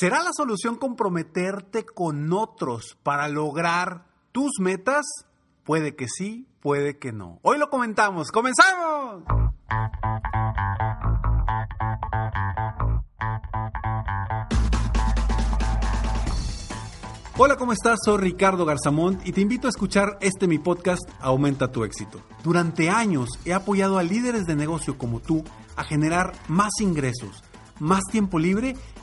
¿Será la solución comprometerte con otros para lograr tus metas? Puede que sí, puede que no. Hoy lo comentamos. ¡Comenzamos! Hola, ¿cómo estás? Soy Ricardo Garzamont y te invito a escuchar este mi podcast Aumenta tu éxito. Durante años he apoyado a líderes de negocio como tú a generar más ingresos, más tiempo libre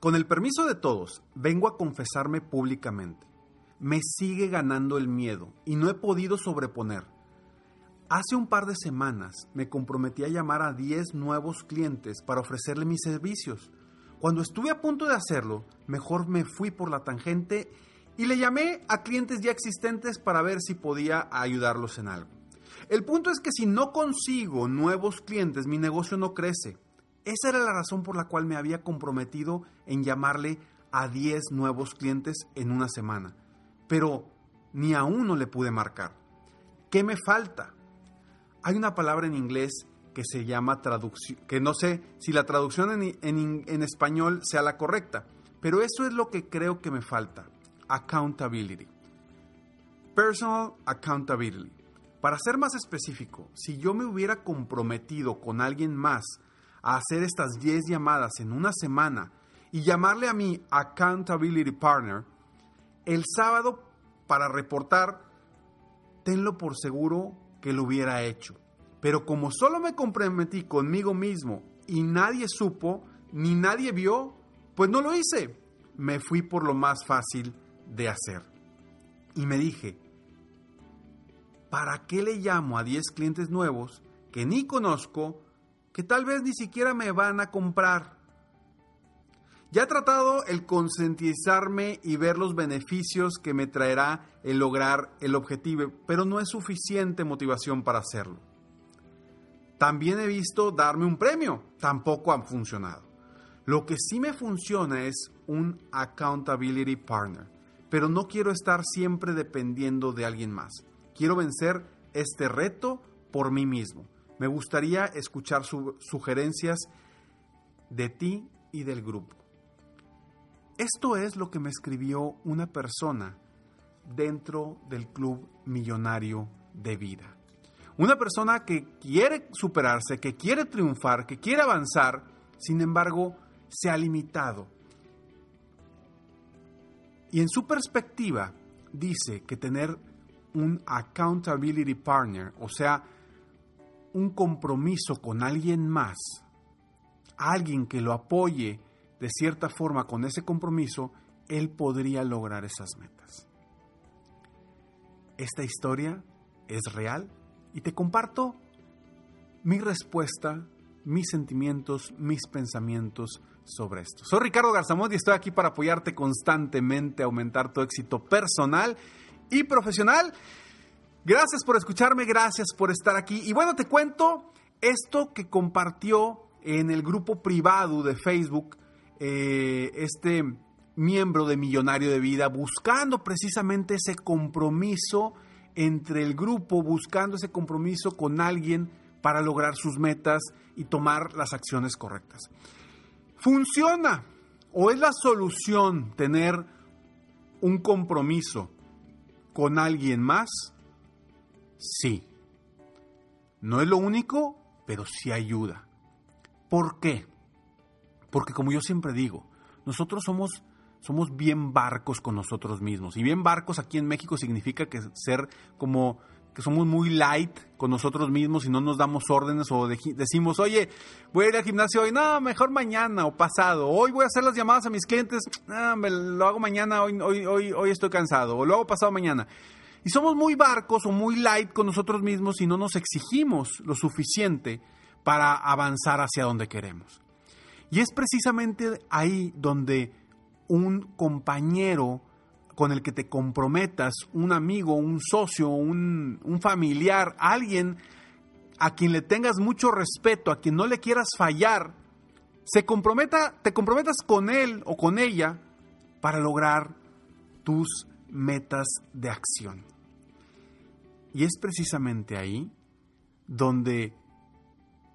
con el permiso de todos, vengo a confesarme públicamente. Me sigue ganando el miedo y no he podido sobreponer. Hace un par de semanas me comprometí a llamar a 10 nuevos clientes para ofrecerle mis servicios. Cuando estuve a punto de hacerlo, mejor me fui por la tangente y le llamé a clientes ya existentes para ver si podía ayudarlos en algo. El punto es que si no consigo nuevos clientes, mi negocio no crece. Esa era la razón por la cual me había comprometido en llamarle a 10 nuevos clientes en una semana. Pero ni a uno le pude marcar. ¿Qué me falta? Hay una palabra en inglés que se llama traducción, que no sé si la traducción en, en, en español sea la correcta, pero eso es lo que creo que me falta. Accountability. Personal accountability. Para ser más específico, si yo me hubiera comprometido con alguien más a hacer estas 10 llamadas en una semana y llamarle a mi accountability partner el sábado para reportar, tenlo por seguro que lo hubiera hecho. Pero como solo me comprometí conmigo mismo y nadie supo, ni nadie vio, pues no lo hice. Me fui por lo más fácil de hacer. Y me dije, ¿para qué le llamo a 10 clientes nuevos que ni conozco que tal vez ni siquiera me van a comprar. Ya he tratado el concientizarme y ver los beneficios que me traerá el lograr el objetivo, pero no es suficiente motivación para hacerlo. También he visto darme un premio, tampoco han funcionado. Lo que sí me funciona es un accountability partner, pero no quiero estar siempre dependiendo de alguien más. Quiero vencer este reto por mí mismo. Me gustaría escuchar sugerencias de ti y del grupo. Esto es lo que me escribió una persona dentro del Club Millonario de Vida. Una persona que quiere superarse, que quiere triunfar, que quiere avanzar, sin embargo, se ha limitado. Y en su perspectiva, dice que tener un accountability partner, o sea, un compromiso con alguien más, alguien que lo apoye de cierta forma con ese compromiso, él podría lograr esas metas. Esta historia es real y te comparto mi respuesta, mis sentimientos, mis pensamientos sobre esto. Soy Ricardo Garzamont y estoy aquí para apoyarte constantemente a aumentar tu éxito personal y profesional. Gracias por escucharme, gracias por estar aquí. Y bueno, te cuento esto que compartió en el grupo privado de Facebook eh, este miembro de Millonario de Vida, buscando precisamente ese compromiso entre el grupo, buscando ese compromiso con alguien para lograr sus metas y tomar las acciones correctas. ¿Funciona o es la solución tener un compromiso con alguien más? Sí. No es lo único, pero sí ayuda. ¿Por qué? Porque como yo siempre digo, nosotros somos, somos bien barcos con nosotros mismos. Y bien barcos aquí en México significa que ser como que somos muy light con nosotros mismos y no nos damos órdenes o decimos, oye, voy a ir al gimnasio hoy, no, mejor mañana o pasado, hoy voy a hacer las llamadas a mis clientes, no, lo hago mañana, hoy, hoy, hoy, hoy estoy cansado, o lo hago pasado mañana. Y somos muy barcos o muy light con nosotros mismos y no nos exigimos lo suficiente para avanzar hacia donde queremos. Y es precisamente ahí donde un compañero con el que te comprometas, un amigo, un socio, un, un familiar, alguien a quien le tengas mucho respeto, a quien no le quieras fallar, se comprometa, te comprometas con él o con ella para lograr tus metas de acción. Y es precisamente ahí donde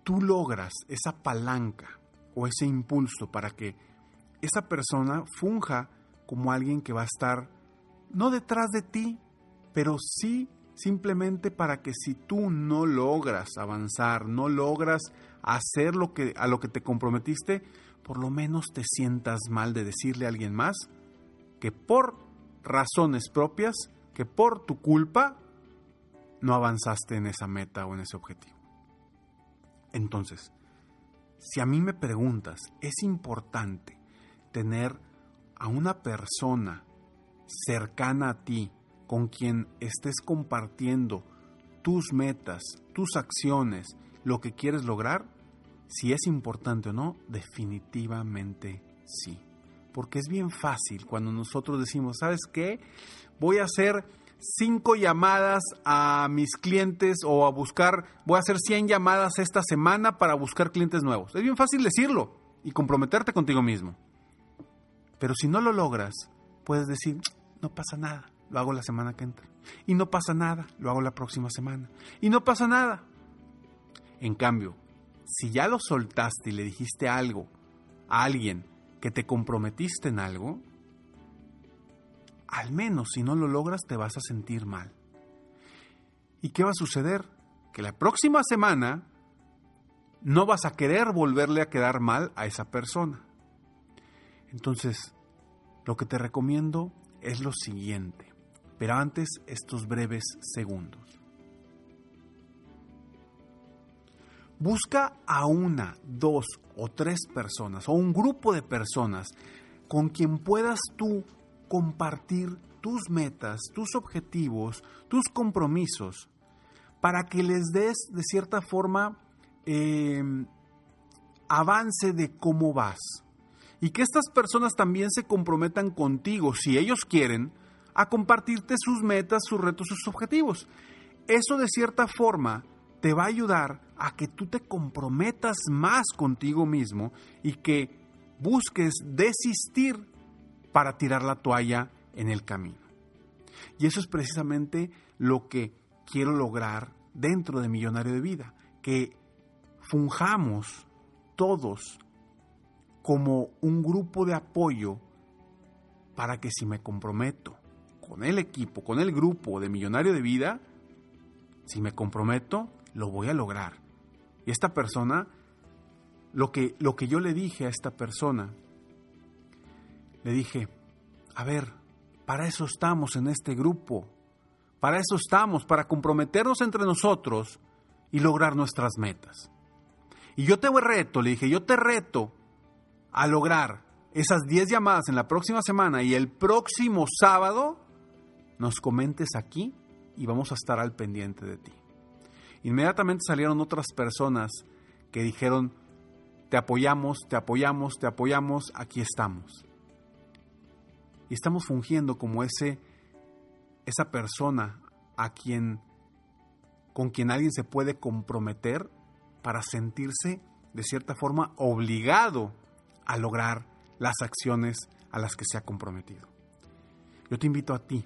tú logras esa palanca o ese impulso para que esa persona funja como alguien que va a estar no detrás de ti, pero sí simplemente para que si tú no logras avanzar, no logras hacer lo que a lo que te comprometiste, por lo menos te sientas mal de decirle a alguien más que por razones propias, que por tu culpa no avanzaste en esa meta o en ese objetivo. Entonces, si a mí me preguntas, es importante tener a una persona cercana a ti, con quien estés compartiendo tus metas, tus acciones, lo que quieres lograr, si es importante o no, definitivamente sí. Porque es bien fácil cuando nosotros decimos, ¿sabes qué? Voy a hacer cinco llamadas a mis clientes o a buscar, voy a hacer 100 llamadas esta semana para buscar clientes nuevos. Es bien fácil decirlo y comprometerte contigo mismo. Pero si no lo logras, puedes decir, no pasa nada, lo hago la semana que entra. Y no pasa nada, lo hago la próxima semana. Y no pasa nada. En cambio, si ya lo soltaste y le dijiste algo a alguien que te comprometiste en algo, al menos si no lo logras te vas a sentir mal. ¿Y qué va a suceder? Que la próxima semana no vas a querer volverle a quedar mal a esa persona. Entonces, lo que te recomiendo es lo siguiente, pero antes estos breves segundos. Busca a una, dos o tres personas o un grupo de personas con quien puedas tú compartir tus metas, tus objetivos, tus compromisos, para que les des de cierta forma em, avance de cómo vas. Y que estas personas también se comprometan contigo, si ellos quieren, a compartirte sus metas, sus retos, sus objetivos. Eso de cierta forma te va a ayudar a que tú te comprometas más contigo mismo y que busques desistir para tirar la toalla en el camino. Y eso es precisamente lo que quiero lograr dentro de Millonario de Vida, que funjamos todos como un grupo de apoyo para que si me comprometo con el equipo, con el grupo de Millonario de Vida, si me comprometo, lo voy a lograr. Y esta persona, lo que, lo que yo le dije a esta persona le dije, a ver, para eso estamos en este grupo, para eso estamos, para comprometernos entre nosotros y lograr nuestras metas. Y yo te reto, le dije, yo te reto a lograr esas 10 llamadas en la próxima semana y el próximo sábado nos comentes aquí y vamos a estar al pendiente de ti. Inmediatamente salieron otras personas que dijeron, te apoyamos, te apoyamos, te apoyamos, aquí estamos y estamos fungiendo como ese esa persona a quien con quien alguien se puede comprometer para sentirse de cierta forma obligado a lograr las acciones a las que se ha comprometido. Yo te invito a ti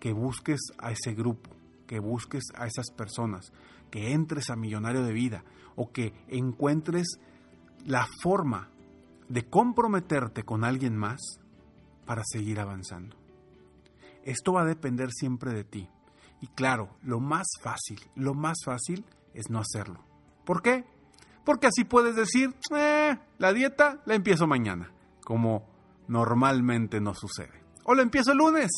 que busques a ese grupo, que busques a esas personas, que entres a Millonario de Vida o que encuentres la forma de comprometerte con alguien más para seguir avanzando. Esto va a depender siempre de ti. Y claro, lo más fácil, lo más fácil es no hacerlo. ¿Por qué? Porque así puedes decir, eh, la dieta la empiezo mañana, como normalmente no sucede. O la empiezo el lunes.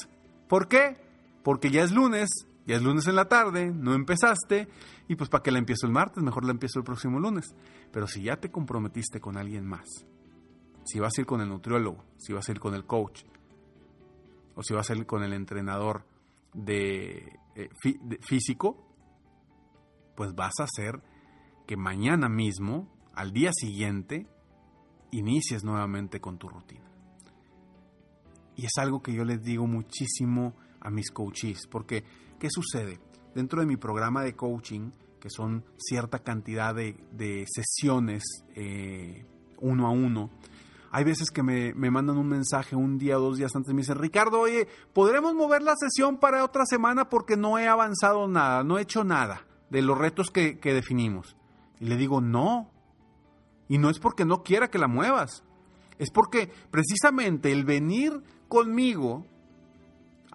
¿Por qué? Porque ya es lunes, ya es lunes en la tarde, no empezaste, y pues para qué la empiezo el martes, mejor la empiezo el próximo lunes. Pero si ya te comprometiste con alguien más, si vas a ir con el nutriólogo, si vas a ir con el coach, o si vas a ir con el entrenador de, eh, de físico, pues vas a hacer que mañana mismo, al día siguiente, inicies nuevamente con tu rutina. Y es algo que yo les digo muchísimo a mis coaches, porque ¿qué sucede? Dentro de mi programa de coaching, que son cierta cantidad de, sesiones eh, uno a uno, hay veces que me, mandan un mensaje un día o dos días antes y me dicen, Ricardo, oye, ¿podremos mover la sesión para otra semana porque no he avanzado nada, no he hecho nada de los retos que, que definimos? Y le digo, no. Y no es porque no quiera que la muevas. Es porque precisamente el venir conmigo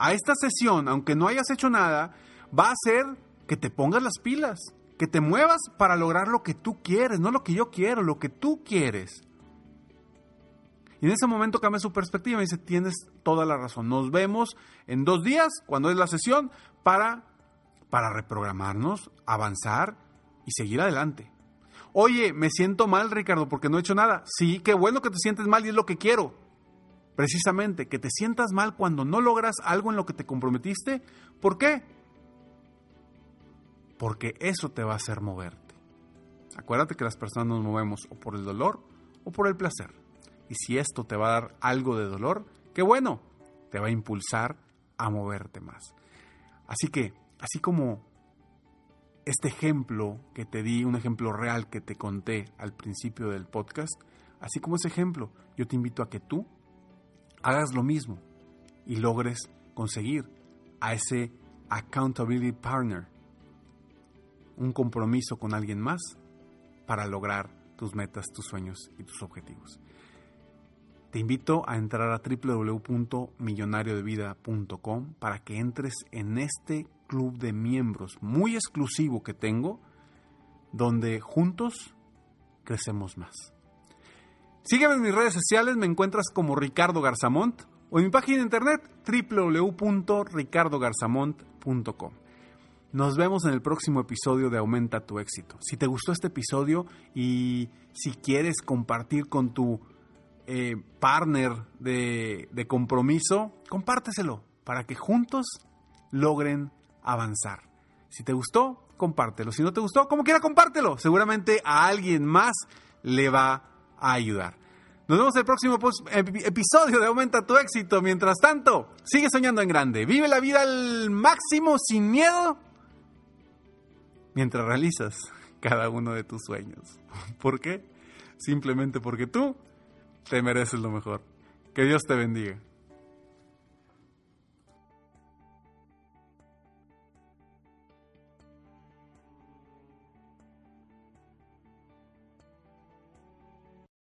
a esta sesión, aunque no hayas hecho nada, va a hacer que te pongas las pilas, que te muevas para lograr lo que tú quieres, no lo que yo quiero, lo que tú quieres. Y en ese momento cambia su perspectiva y dice, tienes toda la razón. Nos vemos en dos días, cuando es la sesión, para, para reprogramarnos, avanzar y seguir adelante. Oye, me siento mal, Ricardo, porque no he hecho nada. Sí, qué bueno que te sientes mal y es lo que quiero. Precisamente, que te sientas mal cuando no logras algo en lo que te comprometiste. ¿Por qué? Porque eso te va a hacer moverte. Acuérdate que las personas nos movemos o por el dolor o por el placer. Y si esto te va a dar algo de dolor, qué bueno, te va a impulsar a moverte más. Así que, así como este ejemplo que te di, un ejemplo real que te conté al principio del podcast, así como ese ejemplo, yo te invito a que tú hagas lo mismo y logres conseguir a ese accountability partner, un compromiso con alguien más para lograr tus metas, tus sueños y tus objetivos. Te invito a entrar a www.millonariodevida.com para que entres en este club de miembros muy exclusivo que tengo, donde juntos crecemos más. Sígueme en mis redes sociales, me encuentras como Ricardo Garzamont o en mi página de internet www.ricardogarzamont.com. Nos vemos en el próximo episodio de Aumenta tu éxito. Si te gustó este episodio y si quieres compartir con tu eh, partner de, compromiso, compárteselo para que juntos logren avanzar. Si te gustó, compártelo. Si no te gustó, como quiera, compártelo. Seguramente a alguien más le va a ayudar. Nos vemos el próximo episodio de Aumenta tu éxito. Mientras tanto, sigue soñando en grande. Vive la vida al máximo sin miedo mientras realizas cada uno de tus sueños. ¿Por qué? Simplemente porque tú te mereces lo mejor. Que Dios te bendiga.